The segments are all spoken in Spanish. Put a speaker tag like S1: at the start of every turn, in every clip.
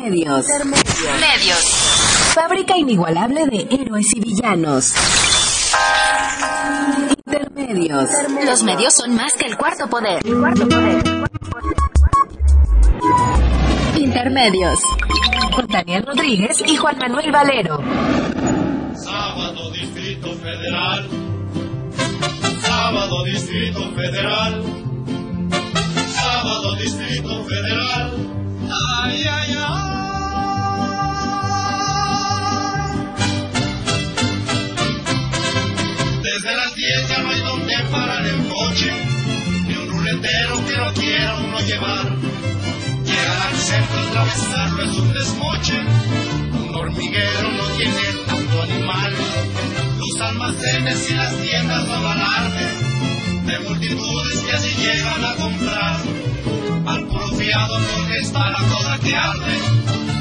S1: Intermedios. Medios. Fábrica inigualable de héroes y villanos. Intermedios. Los medios son más que el cuarto poder. cuarto poder. Intermedios. Con Daniel Rodríguez y Juan Manuel Valero.
S2: Sábado Distrito Federal. Sábado Distrito Federal. Sábado Distrito Federal. Ay. Desde las 10 ya no hay donde parar el coche. Ni un ruletero que no quiera uno llevar. Llegar al centro atravesarlo es un desmoche. Un hormiguero no tiene tanto animal. Los almacenes y las tiendas alarde de multitudes que así llegan a comprar. Al puro fiado no resta la toda que arde.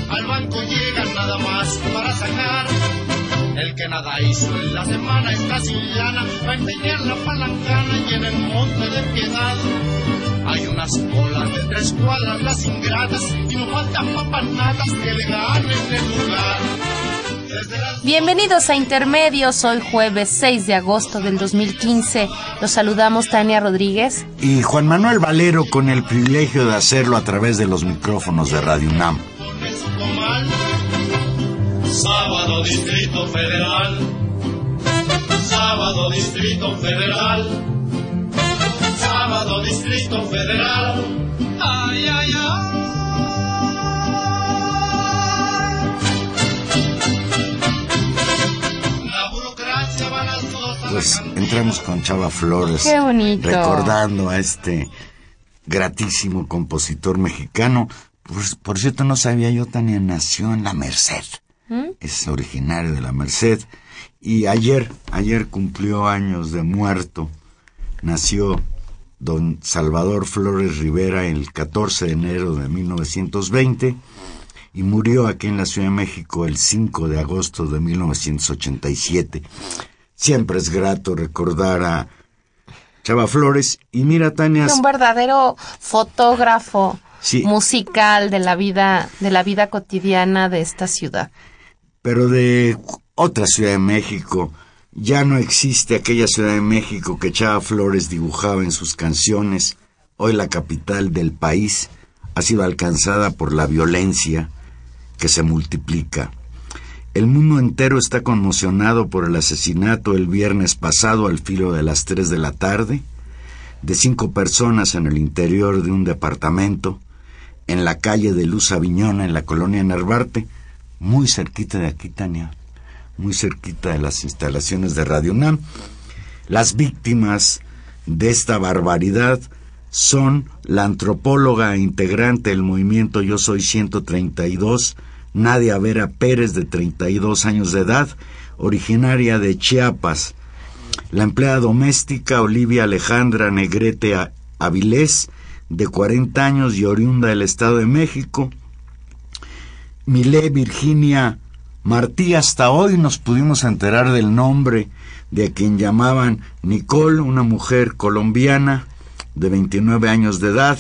S2: Al banco llegan nada más para sacar. El que nada hizo en la semana está sin lana para empeñar la palancana y en el monte de piedad. Hay unas colas de tres cuadras las ingratas y no faltan papanatas que le ganen el lugar.
S3: Bienvenidos a Intermedios, hoy jueves 6 de agosto del 2015. Los saludamos Tania Rodríguez.
S4: Y Juan Manuel Valero con el privilegio de hacerlo a través de los micrófonos de Radio UNAM.
S2: Sábado Distrito Federal. Sábado Distrito Federal. Sábado Distrito Federal. Ay, ay, ay. La burocracia va a las dos a la
S4: Pues entramos con Chava Flores.
S3: Qué bonito.
S4: Recordando a este gratísimo compositor mexicano. Por, por cierto, no sabía yo, Tania, nació en La Merced. Es originario de La Merced. Y ayer, ayer cumplió años de muerto. Nació don Salvador Flores Rivera el 14 de enero de 1920 y murió aquí en la Ciudad de México el 5 de agosto de 1987. Siempre es grato recordar a Chava Flores y mira Tania,
S3: Un verdadero fotógrafo
S4: Sí.
S3: musical de la vida de la vida cotidiana de esta ciudad.
S4: Pero de otra Ciudad de México. Ya no existe aquella Ciudad de México que Chava Flores dibujaba en sus canciones. Hoy la capital del país ha sido alcanzada por la violencia que se multiplica. El mundo entero está conmocionado por el asesinato el viernes pasado al filo de las 3 de la tarde de cinco personas en el interior de un departamento en la calle de Luz Aviñona, en la colonia Narvarte, muy cerquita de aquí, Tania, muy cerquita de las instalaciones de Radio UNAM. Las víctimas de esta barbaridad son la antropóloga e integrante del movimiento Yo Soy 132, Nadia Vera Pérez, de 32 años de edad, originaria de Chiapas, la empleada doméstica Olivia Alejandra Negrete Avilés, de 40 años y oriunda del Estado de México. Milé Virginia Martí, hasta hoy nos pudimos enterar del nombre de a quien llamaban Nicole, una mujer colombiana de 29 años de edad.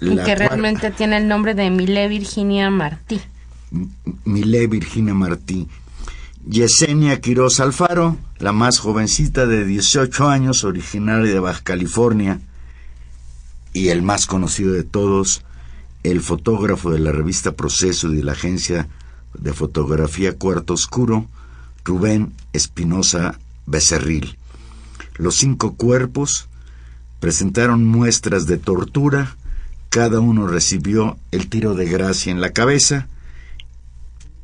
S3: Y que
S4: cual-
S3: realmente tiene el nombre de Milé Virginia Martí.
S4: Milé Virginia Martí. Yesenia Quiroz Alfaro, la más jovencita de 18 años, originaria de Baja California, y el más conocido de todos, el fotógrafo de la revista Proceso y de la agencia de fotografía Cuarto Oscuro, Rubén Espinosa Becerril. Los cinco cuerpos presentaron muestras de tortura, cada uno recibió el tiro de gracia en la cabeza,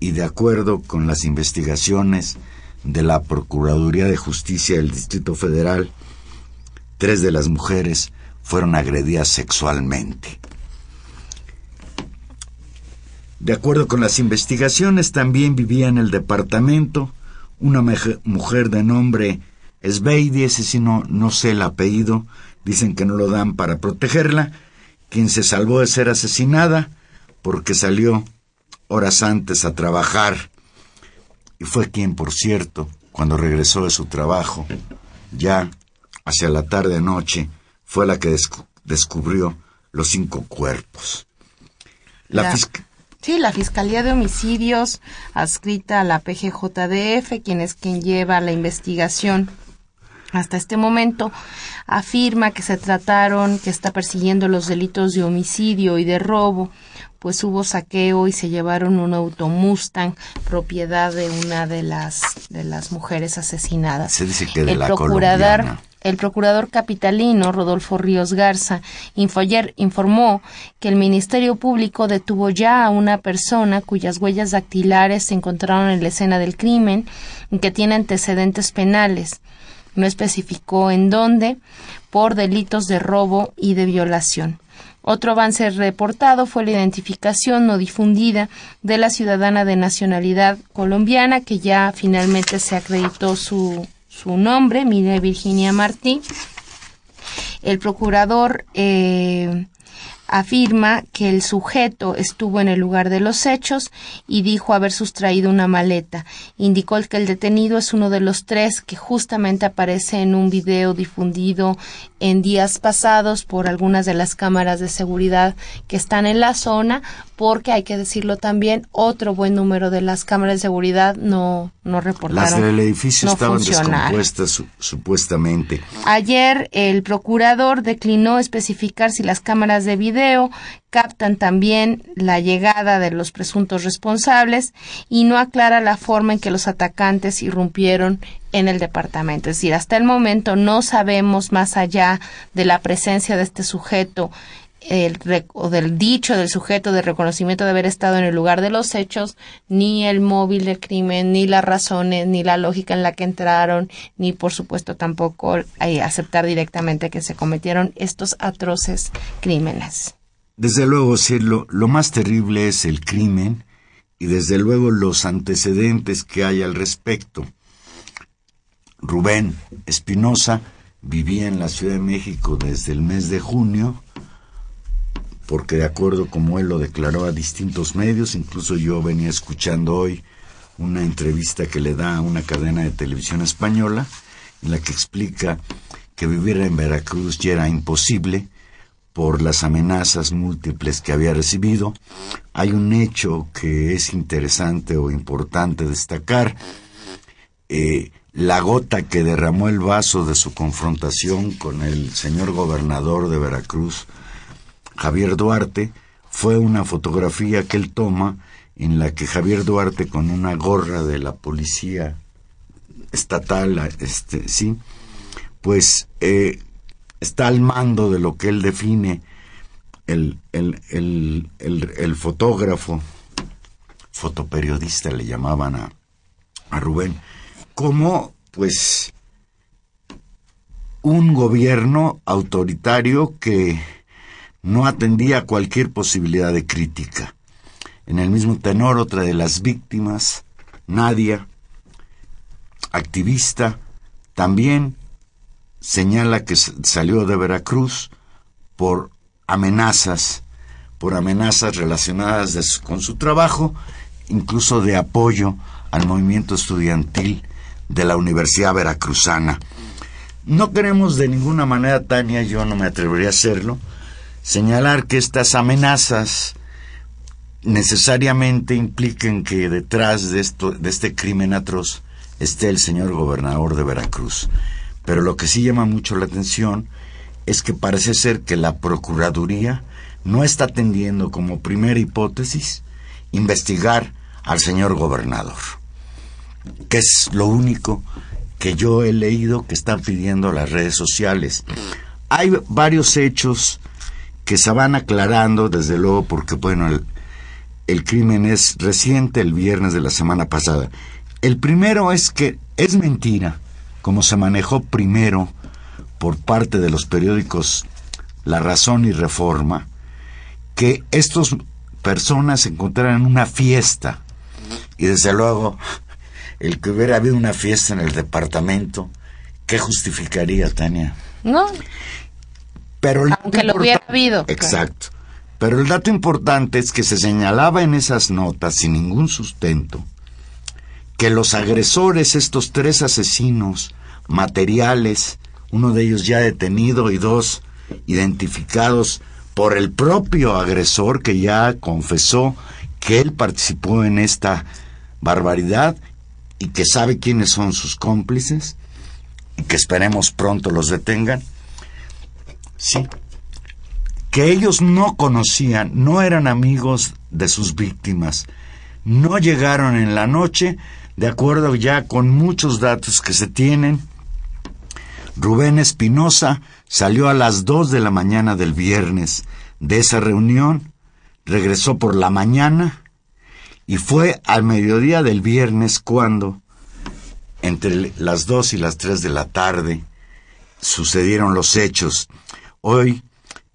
S4: y de acuerdo con las investigaciones de la Procuraduría de Justicia del Distrito Federal, tres de las mujeres fueron agredidas sexualmente. De acuerdo con las investigaciones, también vivía en el departamento. Una mujer de nombre Sveidi, ese sí no, no sé el apellido, dicen que no lo dan para protegerla, quien se salvó de ser asesinada porque salió horas antes a trabajar. Y fue quien, por cierto, cuando regresó de su trabajo, ya hacia la tarde noche, fue la que descu- descubrió los cinco cuerpos. La,
S3: La- Sí, la Fiscalía de Homicidios, adscrita a la PGJDF, quien es quien lleva la investigación hasta este momento, afirma que se trataron, que está persiguiendo los delitos de homicidio y de robo, pues hubo saqueo y se llevaron un auto Mustang, propiedad de una de las de las mujeres asesinadas.
S4: Se dice que de
S3: el
S4: la
S3: procurador,
S4: colombiana.
S3: El procurador capitalino Rodolfo Ríos Garza info- ayer informó que el Ministerio Público detuvo ya a una persona cuyas huellas dactilares se encontraron en la escena del crimen y que tiene antecedentes penales. No especificó en dónde por delitos de robo y de violación. Otro avance reportado fue la identificación no difundida de la ciudadana de nacionalidad colombiana que ya finalmente se acreditó su, su nombre, Mire Virginia Martí. El procurador eh, afirma que el sujeto estuvo en el lugar de los hechos y dijo haber sustraído una maleta. Indicó que el detenido es uno de los tres que justamente aparece en un video difundido en días pasados por algunas de las cámaras de seguridad que están en la zona, porque hay que decirlo también, otro buen número de las cámaras de seguridad no, no reportaron.
S4: Las del edificio
S3: no
S4: estaban descompuestas su- supuestamente.
S3: Ayer el procurador declinó especificar si las cámaras de video captan también la llegada de los presuntos responsables y no aclara la forma en que los atacantes irrumpieron en el departamento. Es decir, hasta el momento no sabemos más allá de la presencia de este sujeto o del dicho del sujeto de reconocimiento de haber estado en el lugar de los hechos, ni el móvil del crimen, ni las razones, ni la lógica en la que entraron, ni por supuesto tampoco eh, aceptar directamente que se cometieron estos atroces crímenes.
S4: Desde luego, sí, lo, lo más terrible es el crimen y desde luego los antecedentes que hay al respecto. Rubén Espinosa vivía en la Ciudad de México desde el mes de junio, porque de acuerdo como él lo declaró a distintos medios, incluso yo venía escuchando hoy una entrevista que le da a una cadena de televisión española, en la que explica que vivir en Veracruz ya era imposible por las amenazas múltiples que había recibido. Hay un hecho que es interesante o importante destacar. Eh, la gota que derramó el vaso de su confrontación con el señor gobernador de Veracruz, Javier Duarte, fue una fotografía que él toma en la que Javier Duarte con una gorra de la policía estatal, este, sí, pues eh, está al mando de lo que él define el, el, el, el, fotógrafo, fotoperiodista le llamaban a, a Rubén, como pues un gobierno autoritario que no atendía cualquier posibilidad de crítica. En el mismo tenor, otra de las víctimas, Nadia, activista, también señala que salió de Veracruz por amenazas, por amenazas relacionadas con su trabajo, incluso de apoyo al movimiento estudiantil de la Universidad Veracruzana. No queremos de ninguna manera, Tania, yo no me atrevería a hacerlo, señalar que estas amenazas necesariamente impliquen que detrás de esto, de este crimen atroz, esté el señor gobernador de Veracruz. Pero lo que sí llama mucho la atención es que parece ser que la Procuraduría no está atendiendo como primera hipótesis investigar al señor gobernador, que es lo único que yo he leído que están pidiendo las redes sociales. Hay varios hechos que se van aclarando, desde luego, porque, bueno, el, el crimen es reciente, el viernes de la semana pasada. El primero es que es mentira, como se manejó primero por parte de los periódicos La Razón y Reforma, que estas personas encontraran en una fiesta. Y desde luego, el que hubiera habido una fiesta en el departamento, ¿qué justificaría, Tania?
S3: ¿No?
S4: Pero
S3: Aunque lo hubiera habido.
S4: Exacto. Pero el dato importante es que se señalaba en esas notas, sin ningún sustento, que los agresores, estos tres asesinos materiales, uno de ellos ya detenido y dos identificados por el propio agresor que ya confesó que él participó en esta barbaridad y que sabe quiénes son sus cómplices y que esperemos pronto los detengan. Sí, que ellos no conocían, no eran amigos de sus víctimas, no llegaron en la noche, de acuerdo ya con muchos datos que se tienen. Rubén Espinosa salió a las dos de la mañana del viernes de esa reunión, regresó por la mañana y fue al mediodía del viernes cuando, entre las dos y las tres de la tarde, sucedieron los hechos. Hoy,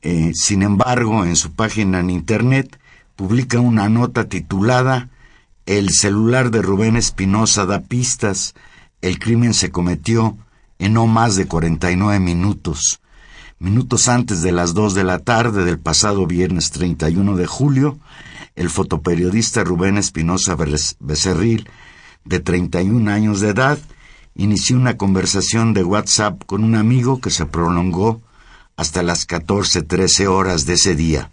S4: eh, sin embargo, en su página en internet, publica una nota titulada El celular de Rubén Espinosa da pistas, el crimen se cometió en no más de 49 minutos. Minutos antes de las dos de la tarde del pasado viernes 31 de julio, el fotoperiodista Rubén Espinosa Becerril, de 31 años de edad, inició una conversación de WhatsApp con un amigo que se prolongó hasta las 14-13 horas de ese día.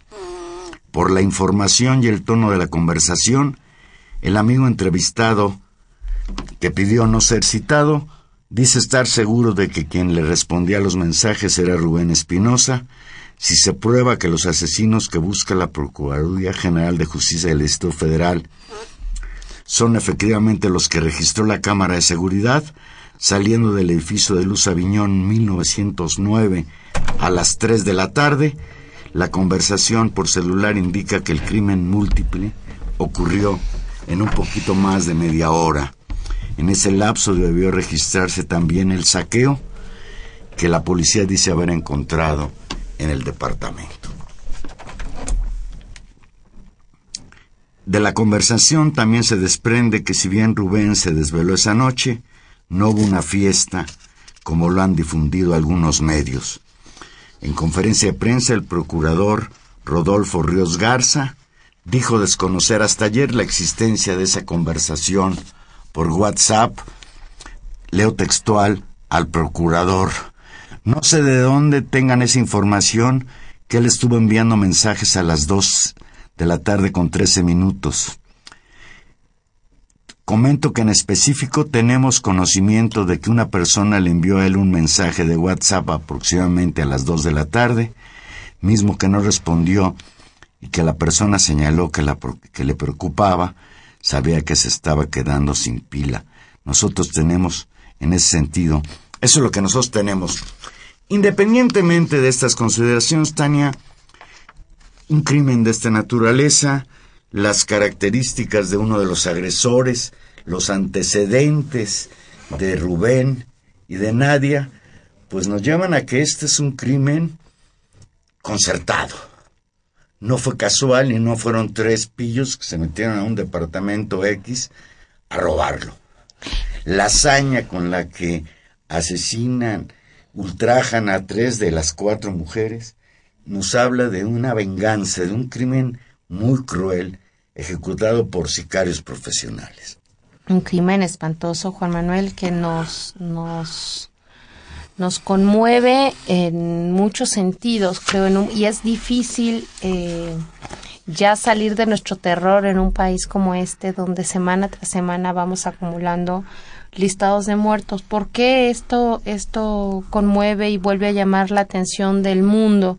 S4: Por la información y el tono de la conversación, el amigo entrevistado, que pidió no ser citado, Dice estar seguro de que quien le respondía a los mensajes era Rubén Espinosa, si se prueba que los asesinos que busca la Procuraduría General de Justicia del Distrito Federal son efectivamente los que registró la Cámara de Seguridad, saliendo del edificio de Luz Aviñón 1909 a las 3 de la tarde, la conversación por celular indica que el crimen múltiple ocurrió en un poquito más de media hora. En ese lapso debió registrarse también el saqueo que la policía dice haber encontrado en el departamento. De la conversación también se desprende que si bien Rubén se desveló esa noche, no hubo una fiesta como lo han difundido algunos medios. En conferencia de prensa el procurador Rodolfo Ríos Garza dijo desconocer hasta ayer la existencia de esa conversación por WhatsApp, leo textual al procurador. No sé de dónde tengan esa información que él estuvo enviando mensajes a las dos de la tarde con trece minutos. Comento que en específico tenemos conocimiento de que una persona le envió a él un mensaje de WhatsApp aproximadamente a las dos de la tarde, mismo que no respondió y que la persona señaló que, la, que le preocupaba sabía que se estaba quedando sin pila. Nosotros tenemos, en ese sentido, eso es lo que nosotros tenemos. Independientemente de estas consideraciones, Tania, un crimen de esta naturaleza, las características de uno de los agresores, los antecedentes de Rubén y de Nadia, pues nos llevan a que este es un crimen concertado no fue casual y no fueron tres pillos que se metieron a un departamento X a robarlo. La hazaña con la que asesinan, ultrajan a tres de las cuatro mujeres, nos habla de una venganza, de un crimen muy cruel ejecutado por sicarios profesionales.
S3: Un crimen espantoso, Juan Manuel, que nos, nos nos conmueve en muchos sentidos, creo, y es difícil eh, ya salir de nuestro terror en un país como este, donde semana tras semana vamos acumulando listados de muertos. ¿Por qué esto, esto conmueve y vuelve a llamar la atención del mundo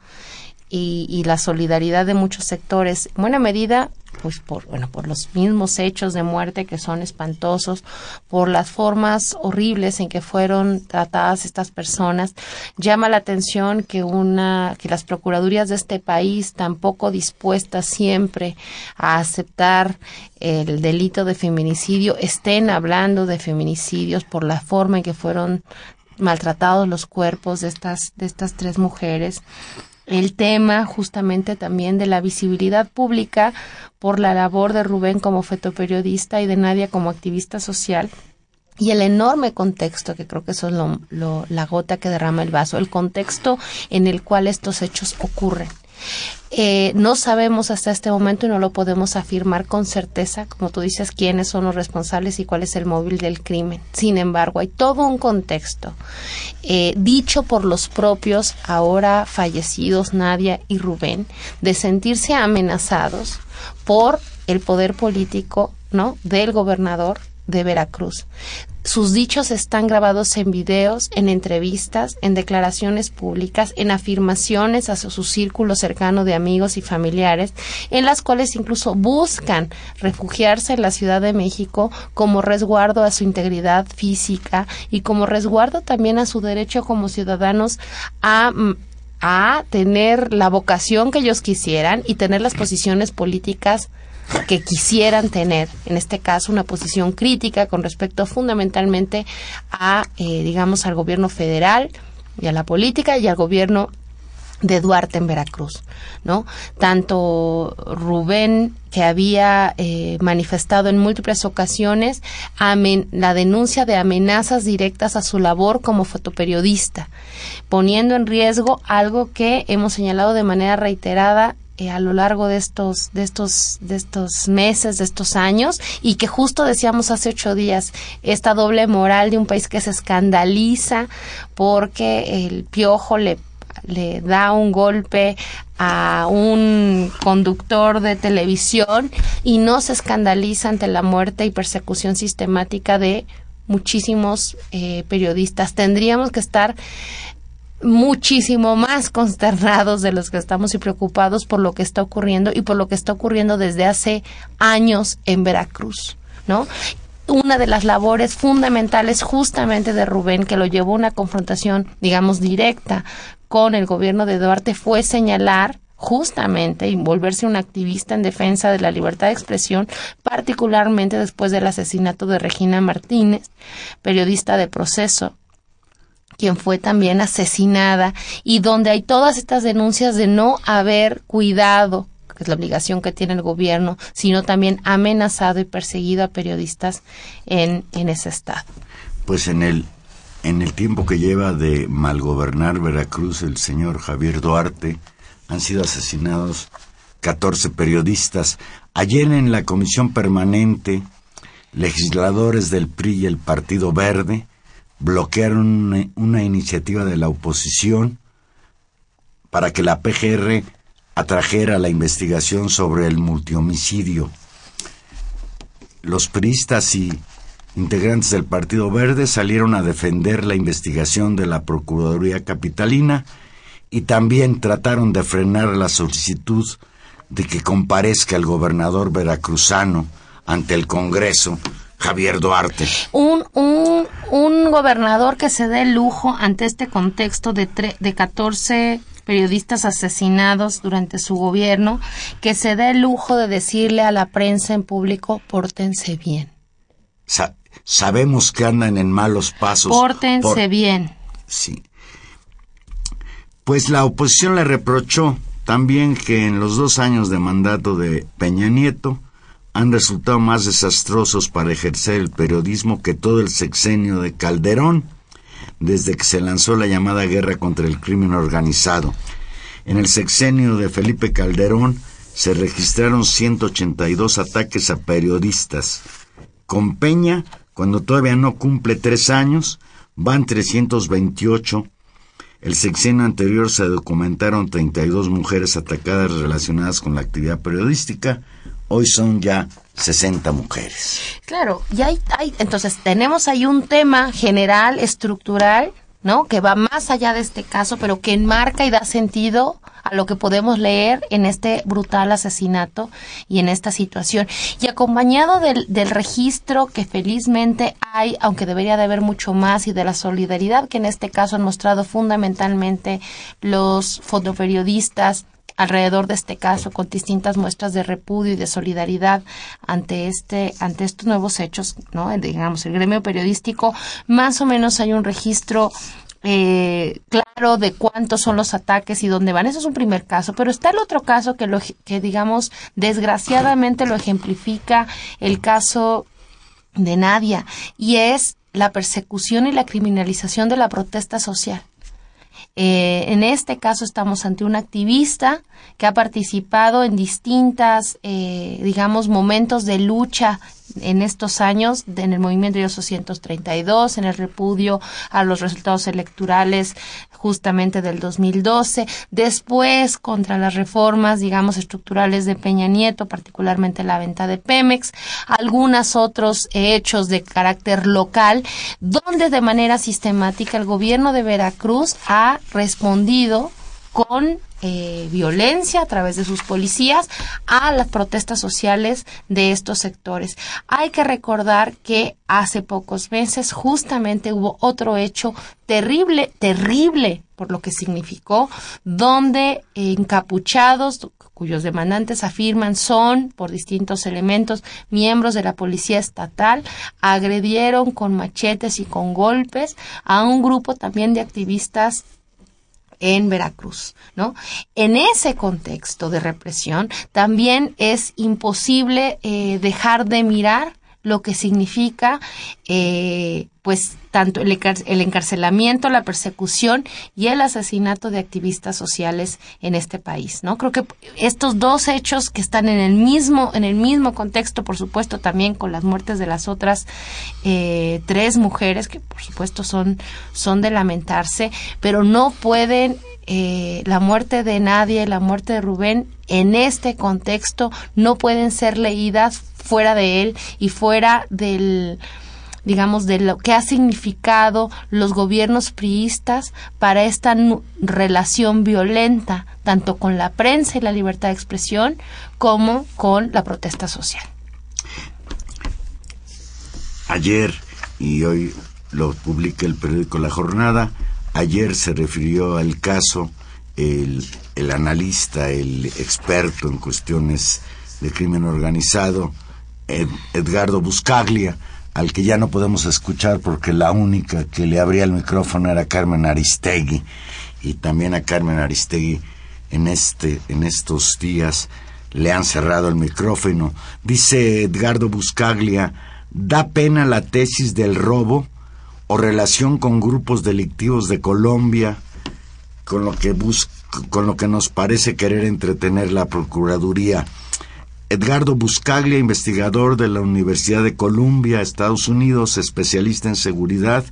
S3: y, y la solidaridad de muchos sectores? En buena medida pues por bueno por los mismos hechos de muerte que son espantosos por las formas horribles en que fueron tratadas estas personas. Llama la atención que una que las procuradurías de este país tampoco dispuestas siempre a aceptar el delito de feminicidio estén hablando de feminicidios por la forma en que fueron maltratados los cuerpos de estas de estas tres mujeres el tema justamente también de la visibilidad pública por la labor de Rubén como fotoperiodista y de Nadia como activista social y el enorme contexto, que creo que eso es lo, la gota que derrama el vaso, el contexto en el cual estos hechos ocurren. Eh, no sabemos hasta este momento y no lo podemos afirmar con certeza, como tú dices, quiénes son los responsables y cuál es el móvil del crimen. Sin embargo, hay todo un contexto eh, dicho por los propios ahora fallecidos Nadia y Rubén de sentirse amenazados por el poder político, ¿no? Del gobernador de Veracruz. Sus dichos están grabados en videos, en entrevistas, en declaraciones públicas, en afirmaciones hacia su círculo cercano de amigos y familiares, en las cuales incluso buscan refugiarse en la Ciudad de México como resguardo a su integridad física y como resguardo también a su derecho como ciudadanos a mm, a tener la vocación que ellos quisieran y tener las posiciones políticas que quisieran tener, en este caso, una posición crítica con respecto fundamentalmente a, eh, digamos, al gobierno federal y a la política y al gobierno de Duarte en Veracruz, ¿no? Tanto Rubén, que había eh, manifestado en múltiples ocasiones la denuncia de amenazas directas a su labor como fotoperiodista, poniendo en riesgo algo que hemos señalado de manera reiterada eh, a lo largo de estos, de estos, de estos meses, de estos años, y que justo decíamos hace ocho días, esta doble moral de un país que se escandaliza porque el piojo le, le da un golpe a un conductor de televisión y no se escandaliza ante la muerte y persecución sistemática de muchísimos eh, periodistas. Tendríamos que estar muchísimo más consternados de los que estamos y preocupados por lo que está ocurriendo y por lo que está ocurriendo desde hace años en Veracruz, ¿no? Una de las labores fundamentales justamente de Rubén, que lo llevó a una confrontación, digamos, directa con el gobierno de Duarte, fue señalar justamente y volverse un activista en defensa de la libertad de expresión, particularmente después del asesinato de Regina Martínez, periodista de proceso, quien fue también asesinada y donde hay todas estas denuncias de no haber cuidado que es la obligación que tiene el gobierno, sino también amenazado y perseguido a periodistas en, en ese estado.
S4: Pues en el, en el tiempo que lleva de malgobernar Veracruz el señor Javier Duarte, han sido asesinados 14 periodistas. Ayer en la comisión permanente, legisladores del PRI y el Partido Verde bloquearon una, iniciativa de la oposición para que la PGR atrajera la investigación sobre el multihomicidio. Los priistas y integrantes del Partido Verde salieron a defender la investigación de la Procuraduría Capitalina y también trataron de frenar la solicitud de que comparezca el gobernador veracruzano ante el Congreso Javier Duarte.
S3: Un, un, un gobernador que se dé lujo ante este contexto de, de 14 periodistas asesinados durante su gobierno, que se dé el lujo de decirle a la prensa en público, pórtense bien.
S4: sabemos que andan en malos pasos.
S3: Pórtense bien.
S4: Sí. Pues la oposición le reprochó también que en los dos años de mandato de Peña Nieto, han resultado más desastrosos para ejercer el periodismo que todo el sexenio de Calderón, desde que se lanzó la llamada guerra contra el crimen organizado. En el sexenio de Felipe Calderón se registraron 182 ataques a periodistas. Con Peña, cuando todavía no cumple tres años, van 328. El sexenio anterior se documentaron 32 mujeres atacadas relacionadas con la actividad periodística, hoy son ya 60 mujeres.
S3: Claro, y hay, hay, entonces tenemos ahí un tema general, estructural, ¿no? Que va más allá de este caso, pero que enmarca y da sentido a lo que podemos leer en este brutal asesinato y en esta situación. Y acompañado del, del registro que felizmente hay, aunque debería de haber mucho más, y de la solidaridad que en este caso han mostrado fundamentalmente los fotoperiodistas, alrededor de este caso con distintas muestras de repudio y de solidaridad ante este ante estos nuevos hechos, ¿no? Digamos, el gremio periodístico más o menos hay un registro eh, claro de cuántos son los ataques y dónde van. Eso es un primer caso, pero está el otro caso que, lo, que digamos, desgraciadamente lo ejemplifica el caso de Nadia y es la persecución y la criminalización de la protesta social. Eh, en este caso estamos ante un activista que ha participado en distintas, eh, digamos, momentos de lucha en estos años, en el movimiento de 232, en el repudio a los resultados electorales justamente del 2012, después contra las reformas, digamos, estructurales de Peña Nieto, particularmente la venta de Pemex, algunos otros hechos de carácter local, donde de manera sistemática el gobierno de Veracruz ha respondido con eh, violencia a través de sus policías a las protestas sociales de estos sectores. Hay que recordar que hace pocos meses justamente hubo otro hecho terrible, terrible por lo que significó, donde encapuchados cuyos demandantes afirman son, por distintos elementos, miembros de la policía estatal, agredieron con machetes y con golpes a un grupo también de activistas en Veracruz, ¿no? En ese contexto de represión también es imposible eh, dejar de mirar lo que significa eh, pues tanto el, encarcelamiento, la persecución y el asesinato de activistas sociales en este país, ¿no? Creo que estos dos hechos que están en el mismo en el mismo contexto, por supuesto, también con las muertes de las otras eh, tres mujeres que por supuesto son son de lamentarse, pero no pueden eh, la muerte de Nadia y la muerte de Rubén en este contexto no pueden ser leídas fuera de él y fuera del digamos, de lo que ha significado los gobiernos priistas para esta relación violenta, tanto con la prensa y la libertad de expresión, como con la protesta social.
S4: Ayer, y hoy lo publica el periódico La Jornada, ayer se refirió al caso el, el analista, el experto en cuestiones de crimen organizado, Edgardo Buscaglia, al que ya no podemos escuchar porque la única que le abría el micrófono era Carmen Aristegui y también a Carmen Aristegui en este en estos días le han cerrado el micrófono. Dice Edgardo Buscaglia, da pena la tesis del robo o relación con grupos delictivos de Colombia con lo que con lo que nos parece querer entretener la procuraduría. Edgardo Buscaglia, investigador de la Universidad de Columbia, Estados Unidos, especialista en seguridad,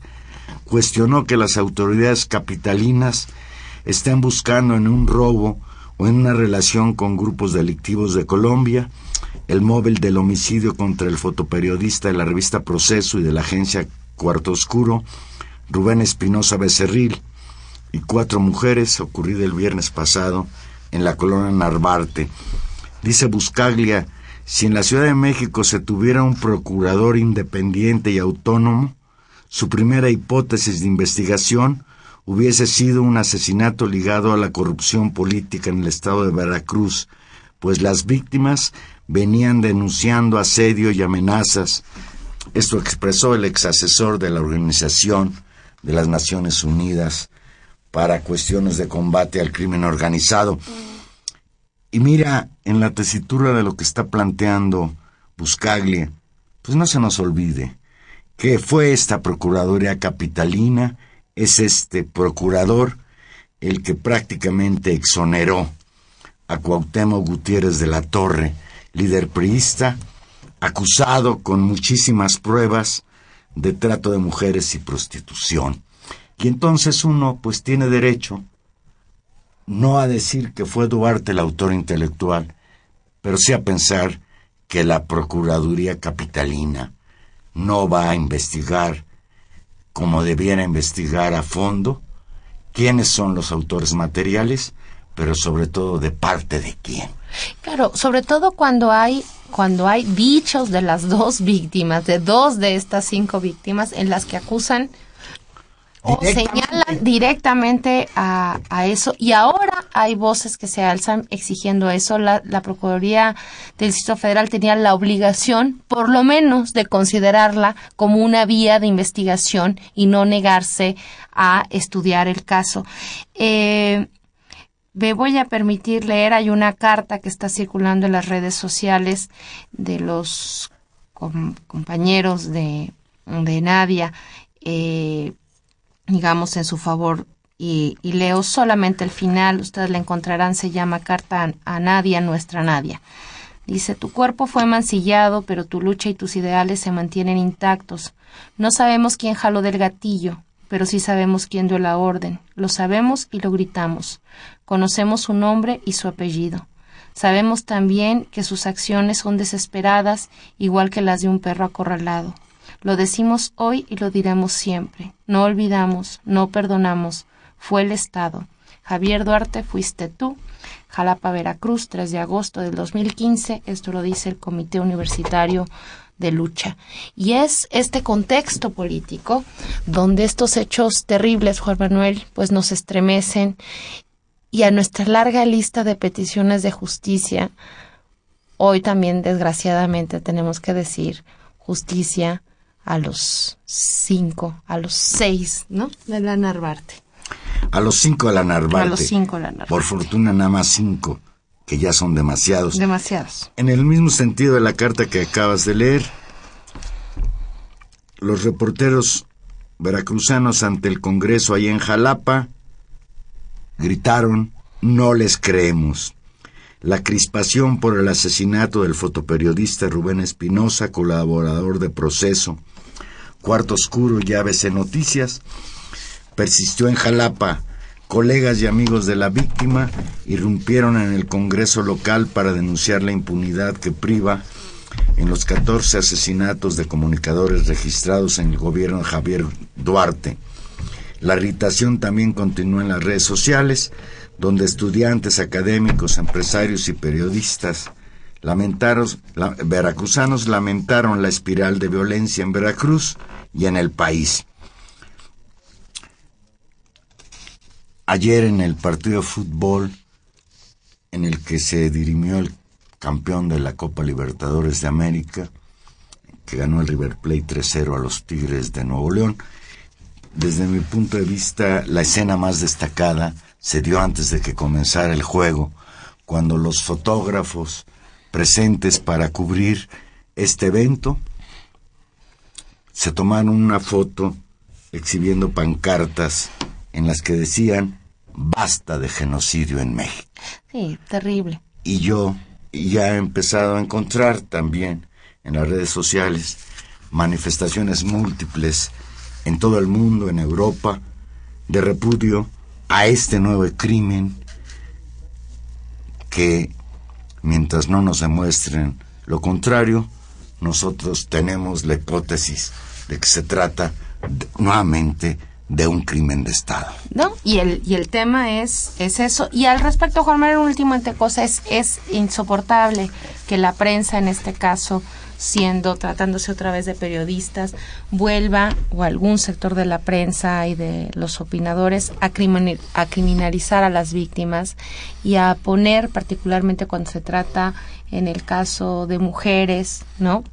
S4: cuestionó que las autoridades capitalinas estén buscando en un robo o en una relación con grupos delictivos de Colombia el móvil del homicidio contra el fotoperiodista de la revista Proceso y de la agencia Cuarto Oscuro, Rubén Espinosa Becerril, y cuatro mujeres, ocurrido el viernes pasado en la colonia Narvarte, Dice Buscaglia, si en la Ciudad de México se tuviera un procurador independiente y autónomo, su primera hipótesis de investigación hubiese sido un asesinato ligado a la corrupción política en el estado de Veracruz, pues las víctimas venían denunciando asedio y amenazas. Esto expresó el ex asesor de la Organización de las Naciones Unidas para cuestiones de combate al crimen organizado. Y mira, en la tesitura de lo que está planteando Buscaglia, pues no se nos olvide que fue esta Procuraduría Capitalina, es este procurador el que prácticamente exoneró a Cuauhtémoc Gutiérrez de la Torre, líder priista, acusado con muchísimas pruebas de trato de mujeres y prostitución. Y entonces uno pues tiene derecho no a decir que fue Duarte el autor intelectual, pero sí a pensar que la Procuraduría Capitalina no va a investigar como debiera investigar a fondo quiénes son los autores materiales, pero sobre todo de parte de quién.
S3: Claro, sobre todo cuando hay cuando hay dichos de las dos víctimas, de dos de estas cinco víctimas en las que acusan o señalan directamente a, eso y ahora hay voces que se alzan exigiendo eso. La, la Procuraduría del Distrito Federal tenía la obligación, por lo menos, de considerarla como una vía de investigación y no negarse a estudiar el caso. Eh, me voy a permitir leer, hay una carta que está circulando en las redes sociales de los compañeros de, de Nadia. Eh, digamos, en su favor. Y, leo solamente el final, ustedes la encontrarán, se llama Carta a, Nadia, nuestra Nadia. Dice, tu cuerpo fue mancillado, pero tu lucha y tus ideales se mantienen intactos. No sabemos quién jaló del gatillo, pero sí sabemos quién dio la orden. Lo sabemos y lo gritamos. Conocemos su nombre y su apellido. Sabemos también que sus acciones son desesperadas, igual que las de un perro acorralado. Lo decimos hoy y lo diremos siempre. No olvidamos, no perdonamos. Fue el Estado. Javier Duarte, fuiste tú. Jalapa, Veracruz, 3 de agosto del 2015. Esto lo dice el Comité Universitario de Lucha. Y es este contexto político donde estos hechos terribles, Juan Manuel, pues nos estremecen y a nuestra larga lista de peticiones de justicia, hoy también desgraciadamente tenemos que decir justicia a los cinco, a los seis, ¿no? De la Narvarte.
S4: A los cinco de la Narvarte.
S3: A los cinco de la Narvarte.
S4: Por fortuna nada más cinco, que ya son demasiados.
S3: Demasiados.
S4: En el mismo sentido de la carta que acabas de leer, los reporteros veracruzanos ante el Congreso ahí en Jalapa gritaron, no les creemos. La crispación por el asesinato del fotoperiodista Rubén Espinosa, colaborador de Proceso, Cuarto Oscuro y ABC Noticias, persistió en Jalapa. Colegas y amigos de la víctima irrumpieron en el Congreso local para denunciar la impunidad que priva en los 14 asesinatos de comunicadores registrados en el gobierno de Javier Duarte. La irritación también continúa en las redes sociales, donde estudiantes, académicos, empresarios y periodistas lamentaron, veracruzanos lamentaron la espiral de violencia en Veracruz y en el país. Ayer en el partido de fútbol en el que se dirimió el campeón de la Copa Libertadores de América, que ganó el River Plate 3-0 a los Tigres de Nuevo León, desde mi punto de vista, la escena más destacada se dio antes de que comenzara el juego, cuando los fotógrafos presentes para cubrir este evento se tomaron una foto exhibiendo pancartas en las que decían basta de genocidio en México.
S3: Sí, terrible.
S4: Y yo ya he empezado a encontrar también en las redes sociales manifestaciones múltiples en todo el mundo, en Europa, de repudio a este nuevo crimen que, mientras no nos demuestren lo contrario, nosotros tenemos la hipótesis de que se trata nuevamente de un crimen de Estado.
S3: ¿No? Y el, y el tema es, es eso. Y al respecto, Juan Manuel, último cosa, es, es insoportable que la prensa en este caso siendo, tratándose otra vez de periodistas, vuelva, o algún sector de la prensa y de los opinadores, a, a criminalizar a las víctimas y a poner, particularmente cuando se trata en el caso de mujeres, ¿no?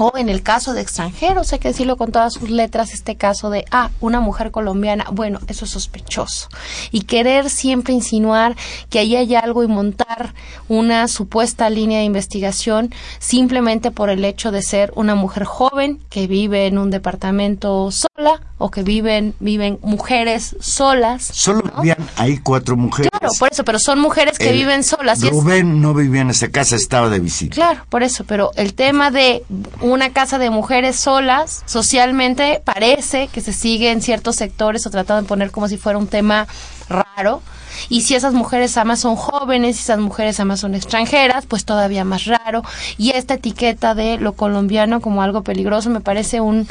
S3: O en el caso de extranjeros, hay que decirlo con todas sus letras, este caso de, ah, una mujer colombiana, bueno, eso es sospechoso. Y querer siempre insinuar que ahí hay algo y montar una supuesta línea de investigación simplemente por el hecho de ser una mujer joven que vive en un departamento sola o que viven, viven mujeres solas.
S4: Solo vivían ahí cuatro mujeres.
S3: Claro, por eso, pero son mujeres que viven solas.
S4: Rubén no vivía en esa casa, estaba de visita.
S3: Claro, por eso, pero el tema de una casa de mujeres solas, socialmente parece que se sigue en ciertos sectores o tratado de poner como si fuera un tema raro. Y si esas mujeres además son jóvenes, y esas mujeres además son extranjeras, pues todavía más raro. Y esta etiqueta de lo colombiano como algo peligroso me parece un,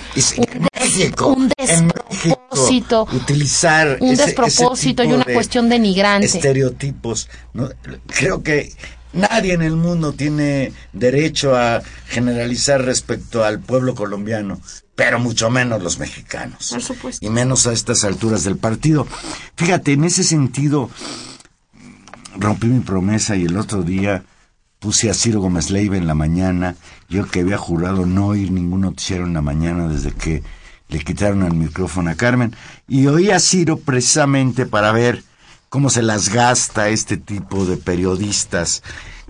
S4: un, despropósito. utilizar
S3: un despropósito y una cuestión denigrante.
S4: Estereotipos. ¿no? Creo que Nadie en el mundo tiene derecho a generalizar respecto al pueblo colombiano, pero mucho menos los mexicanos.
S3: Por supuesto.
S4: Y menos a estas alturas del partido. Fíjate, en ese sentido, rompí mi promesa y el otro día puse a Ciro Gómez Leiva en la mañana, yo que había jurado no oír ningún noticiero en la mañana desde que le quitaron el micrófono a Carmen, y oí a Ciro precisamente para ver cómo se las gasta este tipo de periodistas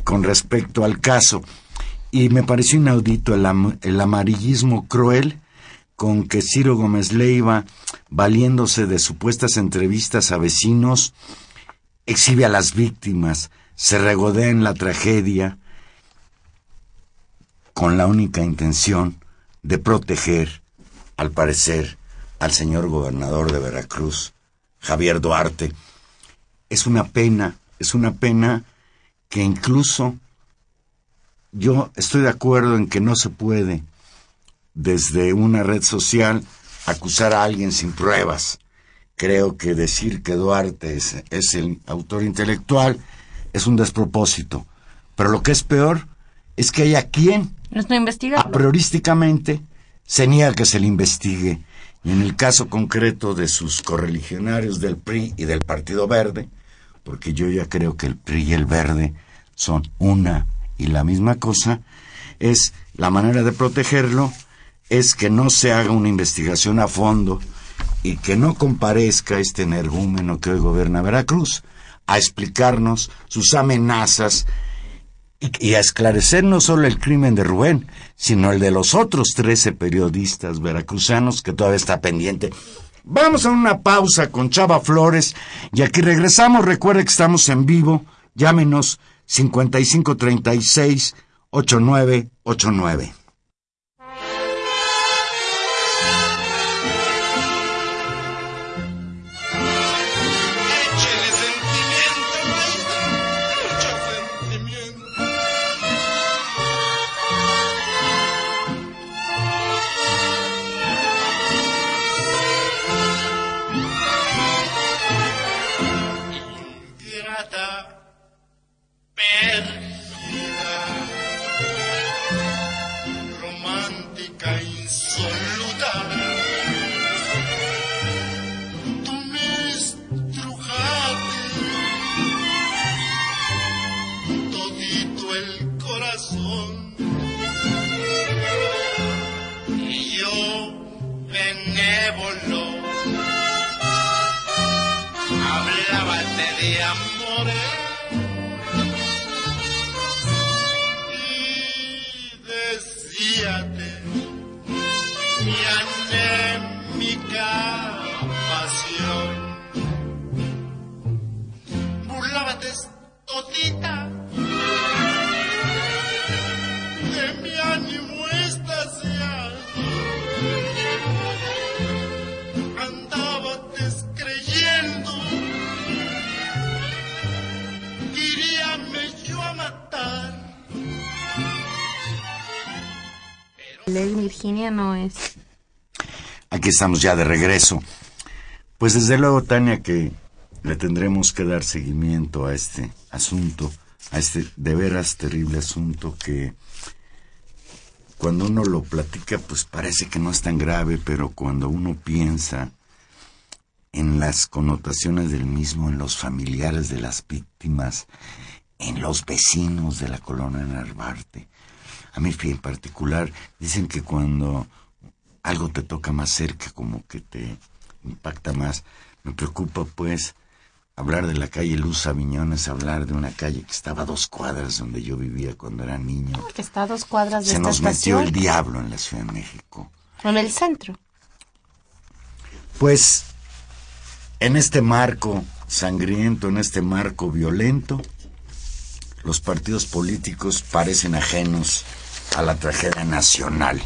S4: con respecto al caso. Y me pareció inaudito el, amarillismo cruel con que Ciro Gómez Leiva, valiéndose de supuestas entrevistas a vecinos, exhibe a las víctimas, se regodea en la tragedia con la única intención de proteger, al parecer, al señor gobernador de Veracruz, Javier Duarte. Es una pena, es una pena que incluso yo estoy de acuerdo en que no se puede desde una red social acusar a alguien sin pruebas. Creo que decir que Duarte es, es el autor intelectual es un despropósito. Pero lo que es peor es que haya quien, a priorísticamente, se niega que se le investigue. Y en el caso concreto de sus correligionarios del PRI y del Partido Verde, porque yo ya creo que el PRI y el Verde son una y la misma cosa, es la manera de protegerlo es que no se haga una investigación a fondo y que no comparezca este energúmeno que hoy gobierna Veracruz a explicarnos sus amenazas y, a esclarecer no solo el crimen de Rubén, sino el de los otros trece periodistas veracruzanos que todavía está pendiente. Vamos a una pausa con Chava Flores y aquí regresamos. Recuerde que estamos en vivo. Llámenos 5536 8989.
S3: No es.
S4: Aquí estamos ya de regreso. Pues desde luego, Tania, que le tendremos que dar seguimiento a este asunto, a este de veras terrible asunto que cuando uno lo platica, pues parece que no es tan grave, pero cuando uno piensa en las connotaciones del mismo, en los familiares de las víctimas, en los vecinos de la colonia Narvarte, a mí en particular, dicen que cuando algo te toca más cerca, como que te impacta más. Me preocupa, pues, hablar de la calle Luz Aviñones, hablar de una calle que estaba a dos cuadras donde yo vivía cuando era niño.
S3: que está a dos cuadras de
S4: Se nos metió el diablo en la Ciudad de México.
S3: En el centro.
S4: Pues, en este marco sangriento, en este marco violento, los partidos políticos parecen ajenos a la tragedia nacional.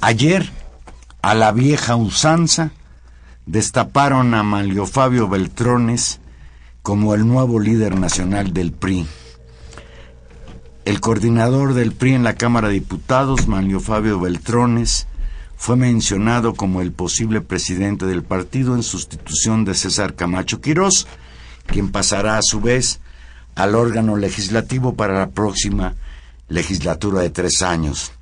S4: Ayer, a la vieja usanza, destaparon a Manlio Fabio Beltrones como el nuevo líder nacional del PRI. El coordinador del PRI en la Cámara de Diputados, Manlio Fabio Beltrones, fue mencionado como el posible presidente del partido en sustitución de César Camacho Quirós, quien pasará a su vez al órgano legislativo para la próxima legislatura de tres años.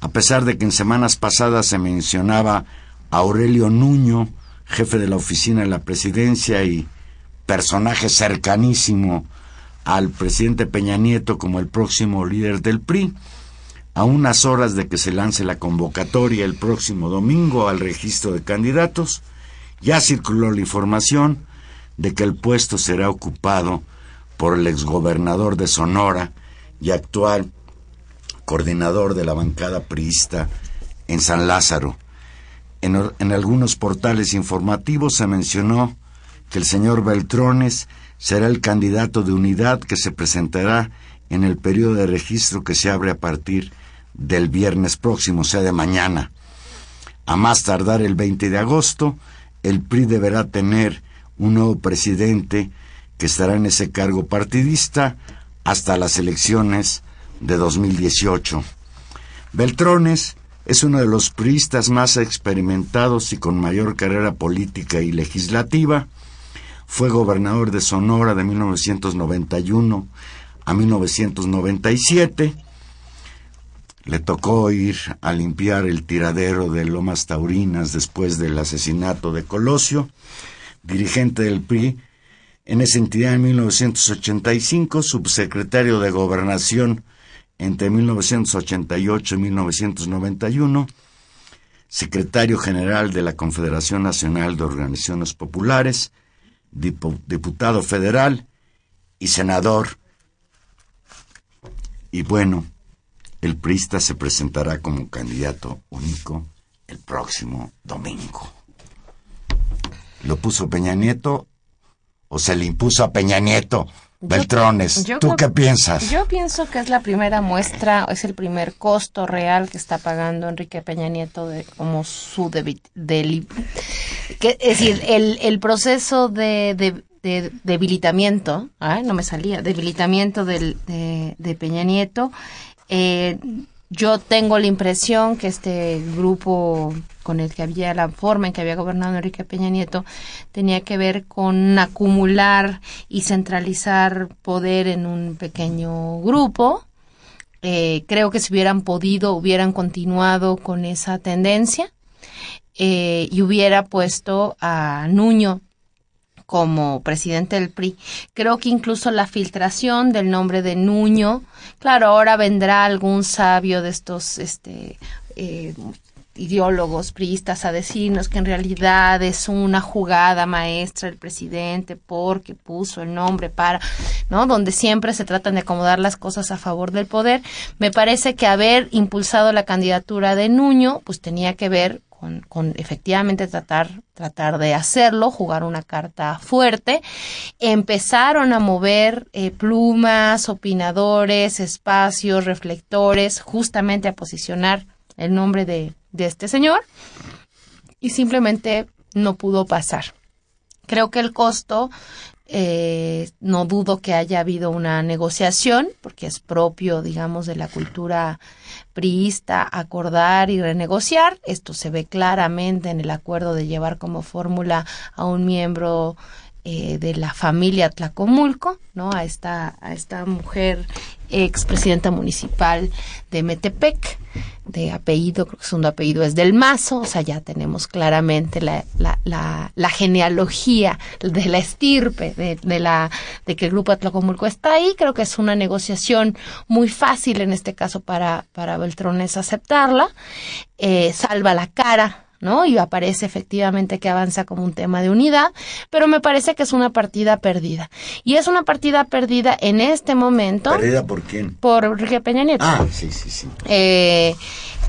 S4: A pesar de que en semanas pasadas se mencionaba a Aurelio Nuño, jefe de la oficina de la presidencia y personaje cercanísimo al presidente Peña Nieto como el próximo líder del PRI, a unas horas de que se lance la convocatoria el próximo domingo al registro de candidatos, ya circuló la información de que el puesto será ocupado por el exgobernador de Sonora, y actual coordinador de la bancada priista en San Lázaro. En, en, algunos portales informativos se mencionó que el señor Beltrones será el candidato de unidad que se presentará en el periodo de registro que se abre a partir del viernes próximo, o sea, de mañana. A más tardar el 20 de agosto, el PRI deberá tener un nuevo presidente que estará en ese cargo partidista hasta las elecciones de 2018. Beltrones es uno de los priistas más experimentados y con mayor carrera política y legislativa. Fue gobernador de Sonora de 1991 a 1997. Le tocó ir a limpiar el tiradero de Lomas Taurinas después del asesinato de Colosio, dirigente del PRI en esa entidad en 1985, subsecretario de Gobernación entre 1988 y 1991, secretario general de la Confederación Nacional de Organizaciones Populares, diputado federal y senador. Y bueno, el PRISTA se presentará como candidato único el próximo domingo. Lo puso Peña Nieto o se le impuso a Peña Nieto. Beltrones, ¿tú qué piensas?
S3: Yo pienso que es la primera muestra, es el primer costo real que está pagando Enrique Peña Nieto de como su de, que, es decir, el, el proceso de, de, debilitamiento, no me salía, debilitamiento del, de, de Peña Nieto, eh, yo tengo la impresión que este grupo con el que había la forma en que había gobernado Enrique Peña Nieto tenía que ver con acumular y centralizar poder en un pequeño grupo. Eh, creo que si hubieran podido, hubieran continuado con esa tendencia eh, y hubiera puesto a Nuño como presidente del PRI. Creo que incluso la filtración del nombre de Nuño, claro, ahora vendrá algún sabio de estos este, eh, ideólogos priistas a decirnos que en realidad es una jugada maestra el presidente porque puso el nombre para, ¿no? Donde siempre se tratan de acomodar las cosas a favor del poder. Me parece que haber impulsado la candidatura de Nuño, pues tenía que ver con, efectivamente tratar, tratar de hacerlo, jugar una carta fuerte. Empezaron a mover eh, plumas, opinadores, espacios, reflectores, justamente a posicionar el nombre de, de este señor y simplemente no pudo pasar. Creo que el costo eh, no dudo que haya habido una negociación, porque es propio, digamos, de la cultura priista acordar y renegociar. Esto se ve claramente en el acuerdo de llevar como fórmula a un miembro eh, de la familia Tlacomulco, ¿no? A esta, a esta mujer expresidenta municipal de Metepec, de apellido, creo que su segundo apellido es del Mazo, o sea, ya tenemos claramente la, la, la, genealogía de la estirpe de, de, la, de que el grupo Atlacomulco está ahí. Creo que es una negociación muy fácil en este caso para, para Beltrones aceptarla. Eh, salva la cara ¿no? Y aparece efectivamente que avanza como un tema de unidad, pero me parece que es una partida perdida. Y es una partida perdida en este momento.
S4: ¿Perdida por quién?
S3: Por Enrique Peña Nieto.
S4: Ah, sí, sí, sí.
S3: Eh,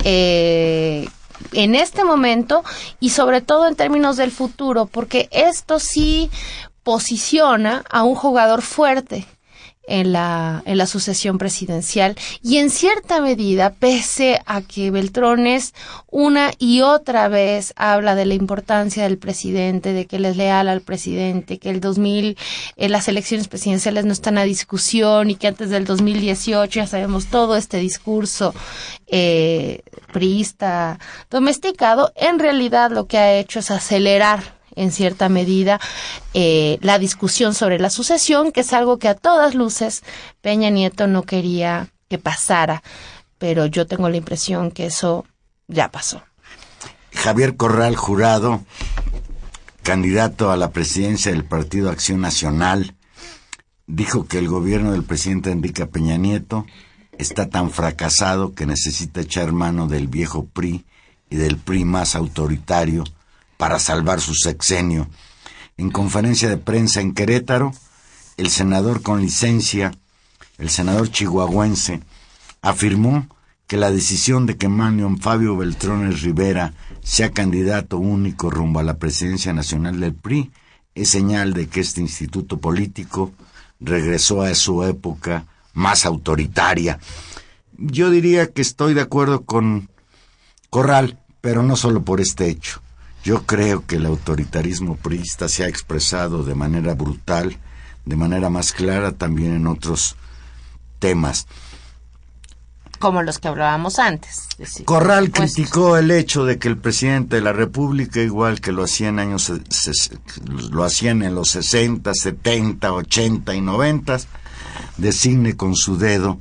S3: eh, en este momento y sobre todo en términos del futuro, porque esto sí posiciona a un jugador fuerte en la, en la sucesión presidencial. Y en cierta medida, pese a que Beltrones una y otra vez habla de la importancia del presidente, de que él es leal al presidente, que el 2000, eh, las elecciones presidenciales no están a discusión y que antes del 2018 ya sabemos todo este discurso eh, priista domesticado, en realidad lo que ha hecho es acelerar en cierta medida eh, la discusión sobre la sucesión, que es algo que a todas luces Peña Nieto no quería que pasara, pero yo tengo la impresión que eso ya pasó.
S4: Javier Corral Jurado, candidato a la presidencia del Partido Acción Nacional, dijo que el gobierno del presidente Enrique Peña Nieto está tan fracasado que necesita echar mano del viejo PRI y del PRI más autoritario para salvar su sexenio. En conferencia de prensa en Querétaro, el senador con licencia, el senador chihuahuense, afirmó que la decisión de que Manion Fabio Beltrones Rivera sea candidato único rumbo a la presidencia nacional del PRI es señal de que este instituto político regresó a su época más autoritaria. yo diría que estoy de acuerdo con Corral, pero no solo por este hecho. Yo creo que el autoritarismo priista se ha expresado de manera brutal, de manera más clara también en otros temas.
S3: Como los que hablábamos antes.
S4: Corral criticó el hecho de que el presidente de la República, igual que lo hacía en años lo hacían en los 60, 70, 80 y 90, designe con su dedo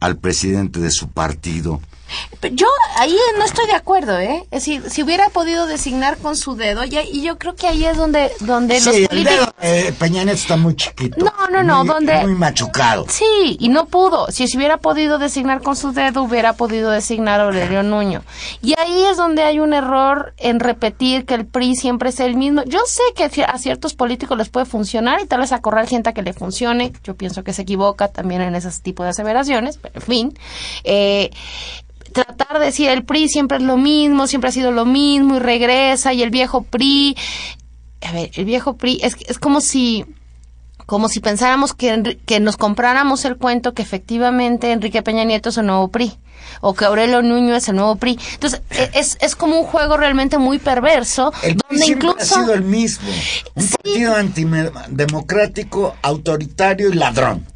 S4: al presidente de su partido
S3: yo ahí no estoy de acuerdo, ¿eh? Es decir, si hubiera podido designar con su dedo, y yo creo que ahí es donde, donde
S4: sí, el dedo, eh, Peña está muy chiquito.
S3: No, no, no,
S4: muy,
S3: donde...
S4: Muy machucado.
S3: Sí, y no pudo. Si se hubiera podido designar con su dedo, hubiera podido designar a Aurelio Nuño. Y ahí es donde hay un error en repetir que el PRI siempre es el mismo. Yo sé que a ciertos políticos les puede funcionar y tal vez a Corral gente que le funcione. Yo pienso que se equivoca también en ese tipo de aseveraciones, pero en fin. Eh, tratar de decir el PRI siempre es lo mismo, siempre ha sido lo mismo y regresa y el viejo PRI, a ver, el viejo PRI es, es como si como si pensáramos que, que nos compráramos el cuento que efectivamente Enrique Peña Nieto es el nuevo PRI o que Aurelio Nuño es el nuevo PRI. Entonces, e, es, es como un juego realmente muy perverso.
S4: El donde incluso... ha sido el mismo. Un partido antidemocrático, autoritario y ladrón.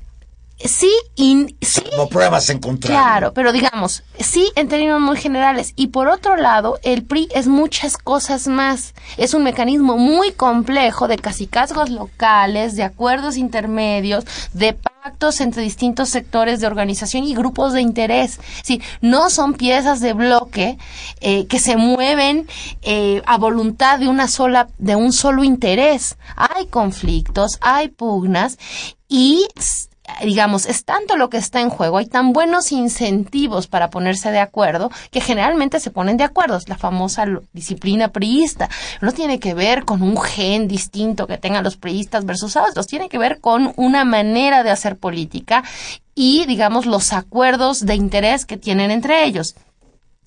S3: Sí, y sí.
S4: Como pruebas encontradas.
S3: Claro, pero digamos, sí en términos muy generales. Y por otro lado, el PRI es muchas cosas más. Es un mecanismo muy complejo de casicazgos locales, de acuerdos intermedios, de pactos entre distintos sectores de organización y grupos de interés. Sí, no son piezas de bloque eh, que se mueven eh, a voluntad de una sola, de un solo interés. Hay conflictos, hay pugnas y digamos, es tanto lo que está en juego, hay tan buenos incentivos para ponerse de acuerdo que generalmente se ponen de acuerdo. Es la famosa disciplina priista. No tiene que ver con un gen distinto que tengan los priistas versus otros, tiene que ver con una manera de hacer política y, digamos, los acuerdos de interés que tienen entre ellos.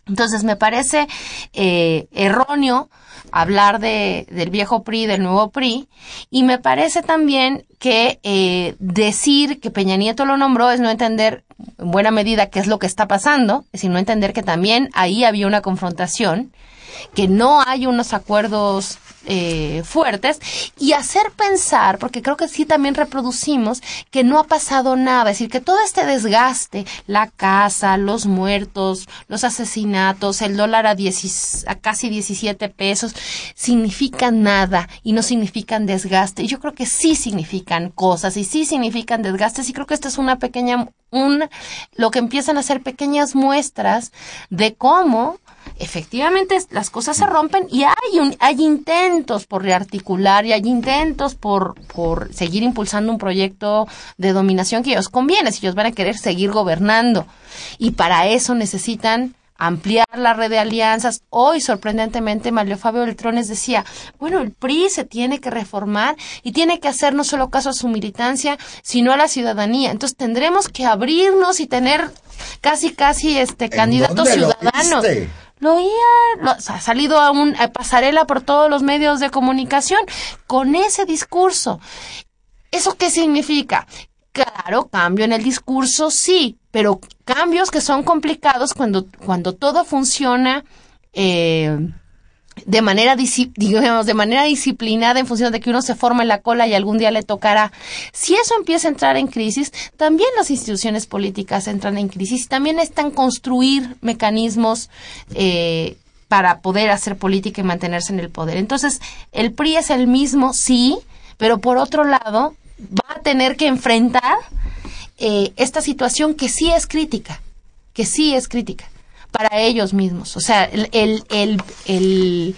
S3: Entonces me parece eh, erróneo hablar de, del viejo PRI, del nuevo PRI, y me parece también que eh, decir que Peña Nieto lo nombró es no entender en buena medida qué es lo que está pasando, es decir, no entender que también ahí había una confrontación, que no hay unos acuerdos eh, fuertes y hacer pensar, porque creo que sí también reproducimos que no ha pasado nada, es decir, que todo este desgaste, la casa, los muertos, los asesinatos, el dólar a, a casi 17 pesos, significan nada y no significan desgaste. Y yo creo que sí significan cosas y sí significan desgastes y creo que esta es una pequeña, un, lo que empiezan a ser pequeñas muestras de cómo efectivamente las cosas se rompen y hay, un, hay intentos por rearticular y hay intentos por, por seguir impulsando un proyecto de dominación que ellos conviene, si ellos van a querer seguir gobernando. Y para eso necesitan ampliar la red de alianzas. Hoy, sorprendentemente, Mario Fabio Beltrones decía, bueno, el PRI se tiene que reformar y tiene que hacer no solo caso a su militancia, sino a la ciudadanía. Entonces tendremos que abrirnos y tener casi, casi, este, candidatos ciudadanos lo oía, ha salido a un pasarela por todos los medios de comunicación con ese discurso. ¿Eso qué significa? Claro, cambio en el discurso, sí, pero cambios que son complicados cuando, cuando todo funciona eh, de manera, digamos, de manera disciplinada en función de que uno se forma en la cola y algún día le tocará. Si eso empieza a entrar en crisis, también las instituciones políticas entran en crisis. También están construir mecanismos eh, para poder hacer política y mantenerse en el poder. Entonces, el PRI es el mismo, sí, pero por otro lado, va a tener que enfrentar eh, esta situación que sí es crítica, que sí es crítica para ellos mismos. O sea, el, el, el,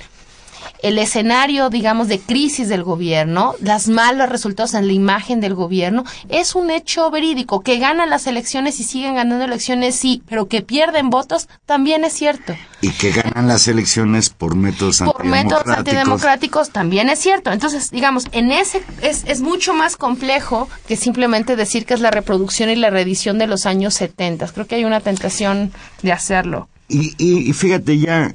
S3: escenario, digamos, de crisis del gobierno, las malos resultados en la imagen del gobierno, es un hecho verídico. Que ganan las elecciones y siguen ganando elecciones, sí, pero que pierden votos también es cierto.
S4: Y que ganan las elecciones por métodos
S3: por métodos antidemocráticos también es cierto. Entonces, digamos, en ese es, es mucho más complejo que simplemente decir que es la reproducción y la reedición de los años 70. Creo que hay una tentación de hacerlo.
S4: Y, y, fíjate, ya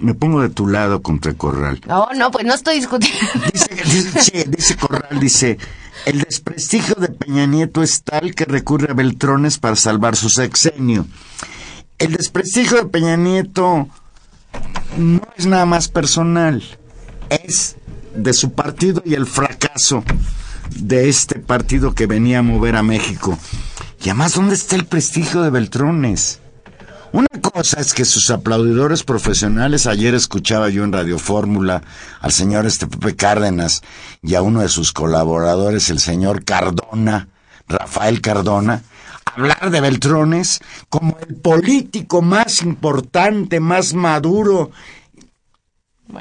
S4: me pongo de tu lado contra Corral.
S3: No, no, pues no estoy discutiendo.
S4: Dice, dice, dice Corral, dice, El desprestigio de Peña Nieto es tal que recurre a Beltrones para salvar su sexenio. El desprestigio de Peña Nieto no es nada más personal, es de su partido y el fracaso de este partido que venía a mover a México. Y además, ¿dónde está el prestigio de Beltrones? Una cosa es que sus aplaudidores profesionales, ayer escuchaba yo en Radio Fórmula al señor este Pepe Cárdenas y a uno de sus colaboradores, el señor Cardona, Rafael Cardona, hablar de Beltrones como el político más importante, más maduro,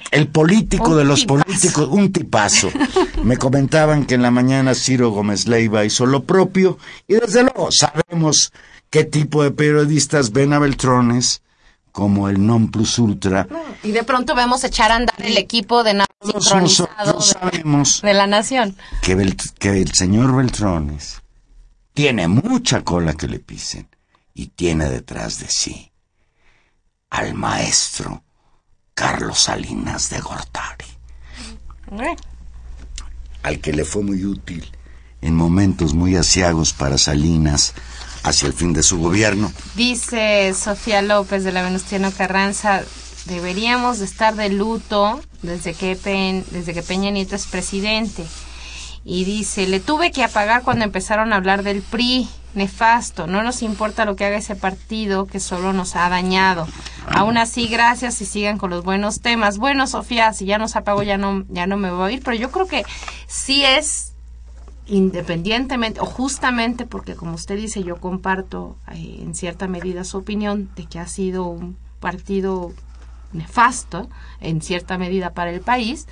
S4: el político de los políticos, un tipazo. Me comentaban que en la mañana Ciro Gómez Leiva hizo lo propio y desde luego sabemos qué tipo de periodistas ven a Beltrones como el non plus ultra.
S3: Y de pronto vemos echar a andar el equipo de nada sincronizado
S4: sabemos
S3: de la nación.
S4: Que, que el señor Beltrones tiene mucha cola que le pisen y tiene detrás de sí al maestro Carlos Salinas de Gortari. Al que le fue muy útil en momentos muy asiagos para Salinas hacia el fin de su gobierno.
S3: Dice Sofía López de la Venustiano Carranza, deberíamos de estar de luto desde que, desde que Peña Nieto es presidente. Y dice, le tuve que apagar cuando empezaron a hablar del PRI, nefasto, no nos importa lo que haga ese partido que solo nos ha dañado. Aún así, gracias y sigan con los buenos temas. Bueno, Sofía, si ya nos apagó ya no, ya no me voy a ir, pero yo creo que sí es independientemente o justamente porque como usted dice yo comparto eh, en cierta medida su opinión de que ha sido un partido nefasto en cierta medida para el país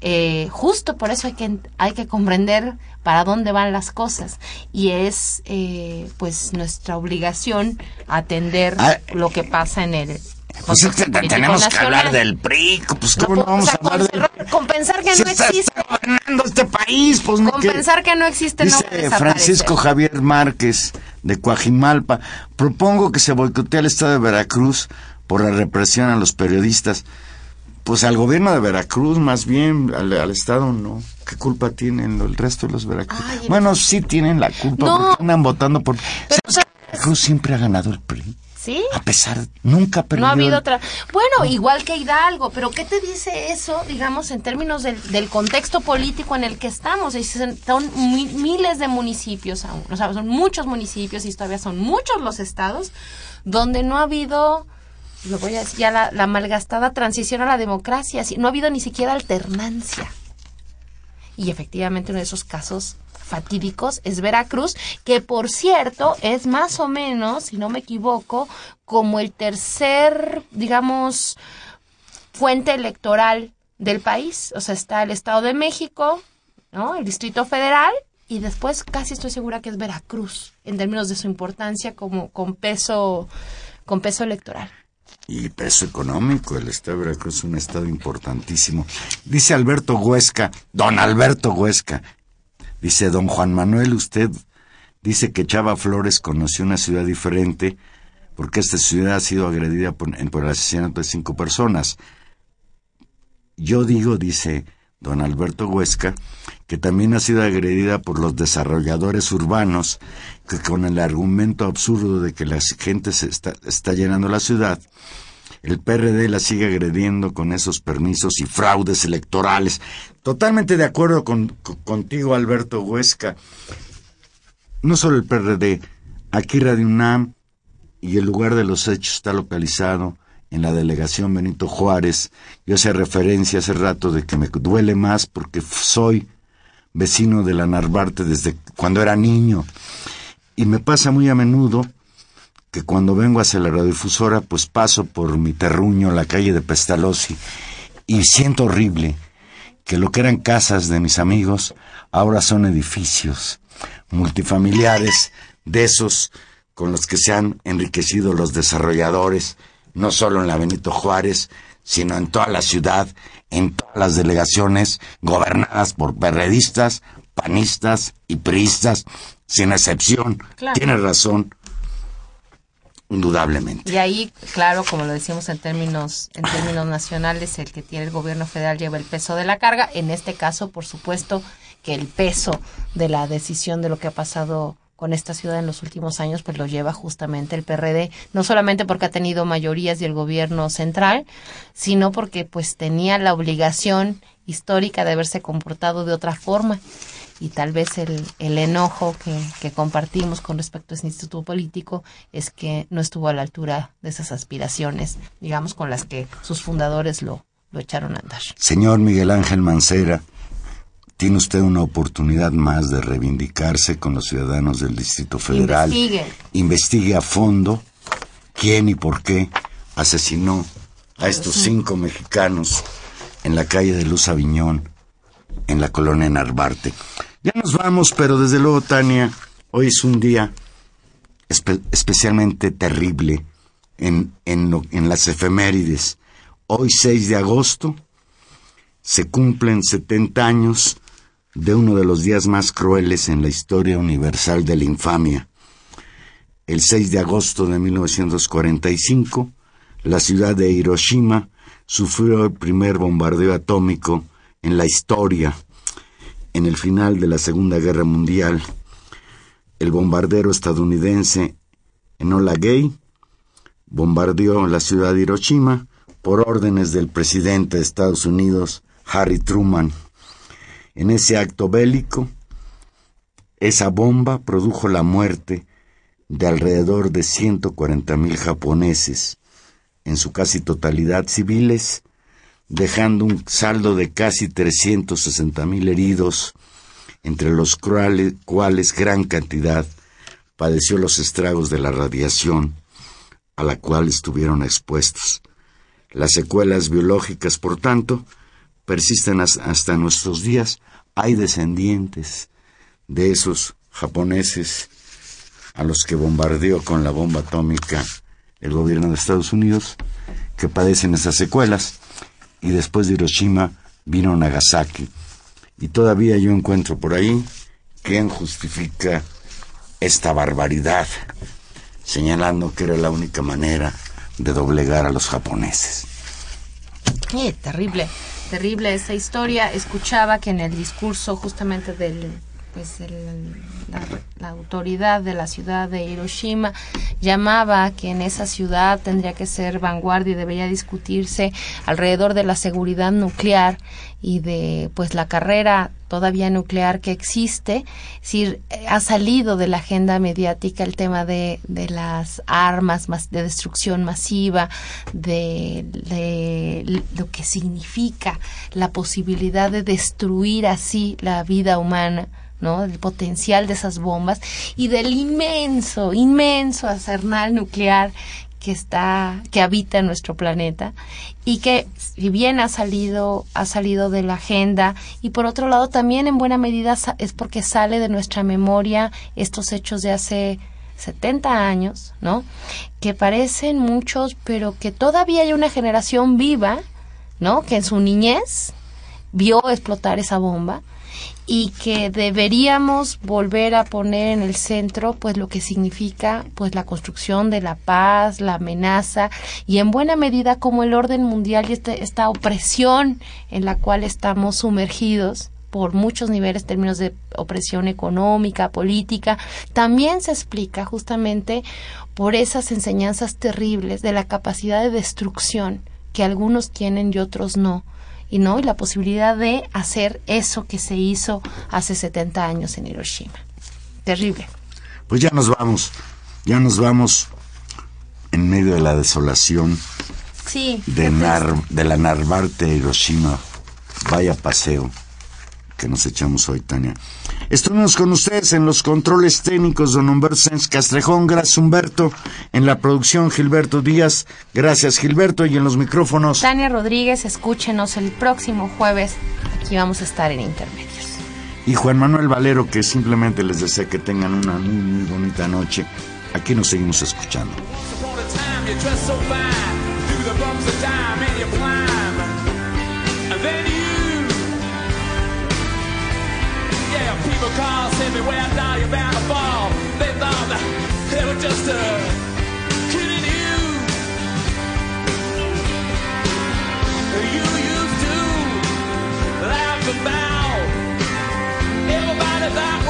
S3: eh, justo por eso hay que hay que comprender para dónde van las cosas. Y es eh, pues nuestra obligación atender ah, lo que pasa en el
S4: pues es que tenemos que hablar del PRI, pues cómo no, vamos a hablar del.
S3: Compensar que no existe. Está
S4: gobernando este país, pues
S3: Compensar que, no existe
S4: dice no Francisco Javier Márquez de Coajimalpa, propongo que se boicotee al estado de Veracruz por la represión a los periodistas. Pues al gobierno de Veracruz, más bien, al, Estado no. ¿Qué culpa tienen el resto de los Veracruz? bueno, sí tienen la culpa porque andan votando por... Veracruz siempre ha ganado el PRI.
S3: ¿Sí?
S4: A pesar, nunca perdió.
S3: No ha habido otra. Bueno, igual que Hidalgo, pero ¿qué te dice eso, digamos, en términos del, contexto político en el que estamos? Son miles de municipios aún, o sea, son muchos municipios y todavía son muchos los estados donde no ha habido, lo voy a decir, ya la, la malgastada transición a la democracia, no ha habido ni siquiera alternancia. Y efectivamente uno de esos casos fatídicos es Veracruz, que por cierto es más o menos, si no me equivoco, como el tercer, digamos, fuente electoral del país. O sea, está el Estado de México, ¿no? El Distrito Federal y después casi estoy segura que es Veracruz en términos de su importancia como con peso con peso electoral.
S4: Y peso económico, el Estado de Veracruz es un estado importantísimo. Dice Alberto Huesca, don Alberto Huesca, Dice, don Juan Manuel, usted dice que Chava Flores conoció una ciudad diferente porque esta ciudad ha sido agredida por, el asesinato de cinco personas. Yo digo, dice don Alberto Huesca, que también ha sido agredida por los desarrolladores urbanos que con el argumento absurdo de que la gente se está llenando la ciudad, el PRD la sigue agrediendo con esos permisos y fraudes electorales. Totalmente de acuerdo con, contigo, Alberto Huesca. No solo el PRD, aquí Radio UNAM y el lugar de los hechos está localizado en la delegación Benito Juárez. Yo hacía referencia hace rato de que me duele más porque soy vecino de la Narvarte desde cuando era niño. Y me pasa muy a menudo que cuando vengo hacia la radiodifusora, pues paso por mi terruño, la calle de Pestalozzi, y siento horrible que lo que eran casas de mis amigos ahora son edificios multifamiliares de esos con los que se han enriquecido los desarrolladores, no solo en la Benito Juárez, sino en toda la ciudad, en todas las delegaciones gobernadas por perredistas, panistas y priistas, sin excepción. Tiene razón indudablemente.
S3: Y ahí, claro, como lo decimos en términos en términos nacionales, el que tiene el gobierno federal lleva el peso de la carga. En este caso, por supuesto, que el peso de la decisión de lo que ha pasado con esta ciudad en los últimos años, pues lo lleva justamente el PRD, no solamente porque ha tenido mayorías y el gobierno central, sino porque pues tenía la obligación histórica de haberse comportado de otra forma y tal vez el, el enojo que, que, compartimos con respecto a ese instituto político es que no estuvo a la altura de esas aspiraciones, digamos, con las que sus fundadores lo, lo echaron a andar.
S4: Señor Miguel Ángel Mancera, tiene usted una oportunidad más de reivindicarse con los ciudadanos del Distrito Federal.
S3: Investigue.
S4: Investigue a fondo quién y por qué asesinó a estos cinco mexicanos en la calle de Luz Aviñón, en la colonia Narvarte. Ya nos vamos, pero desde luego, Tania, hoy es un día espe especialmente terrible en, en, en las efemérides. Hoy, 6 de agosto, se cumplen 70 años de uno de los días más crueles en la historia universal de la infamia. El 6 de agosto de 1945, la ciudad de Hiroshima sufrió el primer bombardeo atómico en la historia. En el final de la Segunda Guerra Mundial, el bombardero estadounidense Enola Gay bombardeó la ciudad de Hiroshima por órdenes del presidente de Estados Unidos, Harry Truman. En ese acto bélico, esa bomba produjo la muerte de alrededor de 140 mil japoneses, en su casi totalidad civiles, dejando un saldo de casi 360 mil heridos, entre los cuales, gran cantidad padeció los estragos de la radiación a la cual estuvieron expuestos. Las secuelas biológicas, por tanto, persisten hasta nuestros días. Hay descendientes de esos japoneses a los que bombardeó con la bomba atómica el gobierno de Estados Unidos, que padecen esas secuelas. Y después de Hiroshima vino Nagasaki. Y todavía yo encuentro por ahí quién justifica esta barbaridad, señalando que era la única manera de doblegar a los japoneses.
S3: Eh, terrible, terrible esa historia. Escuchaba que en el discurso justamente del pues el, la, autoridad de la ciudad de Hiroshima llamaba que en esa ciudad tendría que ser vanguardia y debería discutirse alrededor de la seguridad nuclear y de pues la carrera todavía nuclear que existe, si ha salido de la agenda mediática el tema de, de las armas de destrucción masiva, de, de, lo que significa la posibilidad de destruir así la vida humana. ¿No? del potencial de esas bombas y del inmenso, inmenso arsenal nuclear que está que habita en nuestro planeta y que si bien ha salido ha salido de la agenda y por otro lado también en buena medida es porque sale de nuestra memoria estos hechos de hace 70 años, ¿no? Que parecen muchos, pero que todavía hay una generación viva, ¿no? Que en su niñez vio explotar esa bomba y que deberíamos volver a poner en el centro pues lo que significa pues la construcción de la paz, la amenaza y en buena medida como el orden mundial y este, esta opresión en la cual estamos sumergidos por muchos niveles, términos de opresión económica, política, también se explica justamente por esas enseñanzas terribles de la capacidad de destrucción que algunos tienen y otros no y no y la posibilidad de hacer eso que se hizo hace 70 años en Hiroshima. Terrible.
S4: Pues ya nos vamos, ya nos vamos en medio de la desolación
S3: sí,
S4: de, Nar, de la Narvarte Hiroshima. Vaya paseo que nos echamos hoy, Tania. Estuvimos con ustedes en los controles técnicos, don Humberto Sánchez Castrejón, gracias Humberto, en la producción Gilberto Díaz, gracias Gilberto, y en los micrófonos.
S3: Tania Rodríguez, escúchenos el próximo jueves, aquí vamos a estar en Intermedios.
S4: Y Juan Manuel Valero, que simplemente les desea que tengan una muy, muy bonita noche. Aquí nos seguimos escuchando. Told me where I thought you were to fall.
S2: They thought that they were just a kidding you. You used to laugh about everybody that.